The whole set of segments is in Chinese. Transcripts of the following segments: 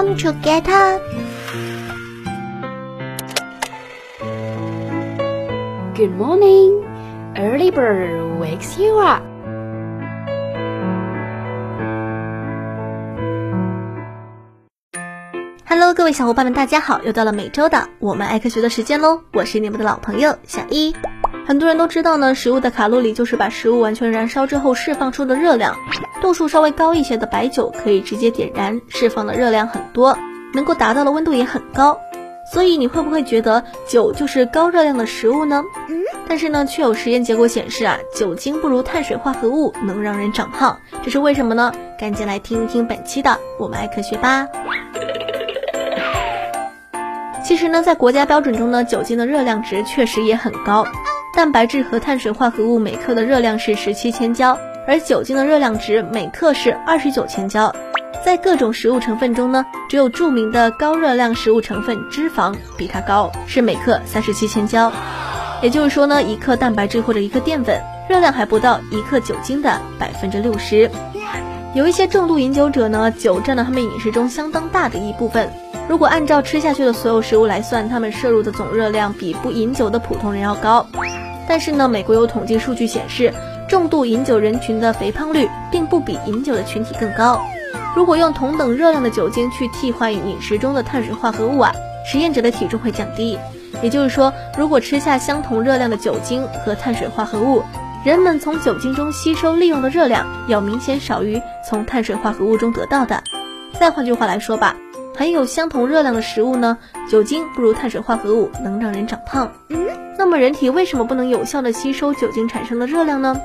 Time to get up. Good morning. Early bird wakes you up. Hello，各位小伙伴们，大家好！又到了每周的我们爱科学的时间喽，我是你们的老朋友小一。很多人都知道呢，食物的卡路里就是把食物完全燃烧之后释放出的热量。度数稍微高一些的白酒可以直接点燃，释放的热量很多，能够达到的温度也很高。所以你会不会觉得酒就是高热量的食物呢？但是呢，却有实验结果显示啊，酒精不如碳水化合物能让人长胖，这是为什么呢？赶紧来听一听本期的我们爱科学吧。其实呢，在国家标准中呢，酒精的热量值确实也很高。蛋白质和碳水化合物每克的热量是十七千焦，而酒精的热量值每克是二十九千焦。在各种食物成分中呢，只有著名的高热量食物成分脂肪比它高，是每克三十七千焦。也就是说呢，一克蛋白质或者一克淀粉热量还不到一克酒精的百分之六十。有一些重度饮酒者呢，酒占了他们饮食中相当大的一部分。如果按照吃下去的所有食物来算，他们摄入的总热量比不饮酒的普通人要高。但是呢，美国有统计数据显示，重度饮酒人群的肥胖率并不比饮酒的群体更高。如果用同等热量的酒精去替换饮食中的碳水化合物啊，实验者的体重会降低。也就是说，如果吃下相同热量的酒精和碳水化合物，人们从酒精中吸收利用的热量要明显少于从碳水化合物中得到的。再换句话来说吧。含有相同热量的食物呢，酒精不如碳水化合物能让人长胖。那么人体为什么不能有效的吸收酒精产生的热量呢？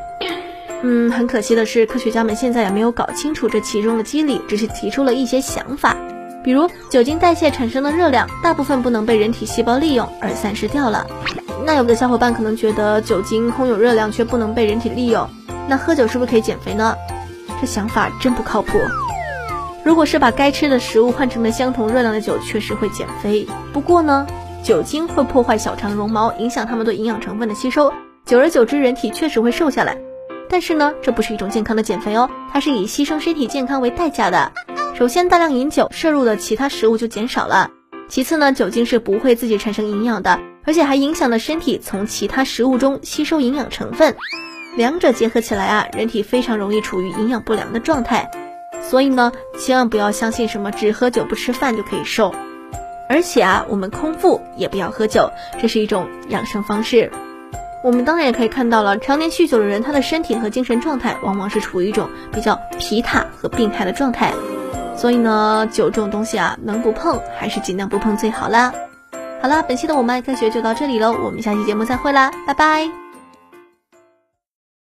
嗯，很可惜的是，科学家们现在也没有搞清楚这其中的机理，只是提出了一些想法。比如，酒精代谢产生的热量大部分不能被人体细胞利用而散失掉了。那有的小伙伴可能觉得酒精空有热量却不能被人体利用，那喝酒是不是可以减肥呢？这想法真不靠谱。如果是把该吃的食物换成了相同热量的酒，确实会减肥。不过呢，酒精会破坏小肠绒毛，影响它们对营养成分的吸收，久而久之，人体确实会瘦下来。但是呢，这不是一种健康的减肥哦，它是以牺牲身体健康为代价的。首先，大量饮酒摄入的其他食物就减少了；其次呢，酒精是不会自己产生营养的，而且还影响了身体从其他食物中吸收营养成分。两者结合起来啊，人体非常容易处于营养不良的状态。所以呢，千万不要相信什么只喝酒不吃饭就可以瘦，而且啊，我们空腹也不要喝酒，这是一种养生方式。我们当然也可以看到了，常年酗酒的人，他的身体和精神状态往往是处于一种比较疲沓和病态的状态。所以呢，酒这种东西啊，能不碰还是尽量不碰最好啦。好啦，本期的我们爱科学就到这里喽，我们下期节目再会啦，拜拜。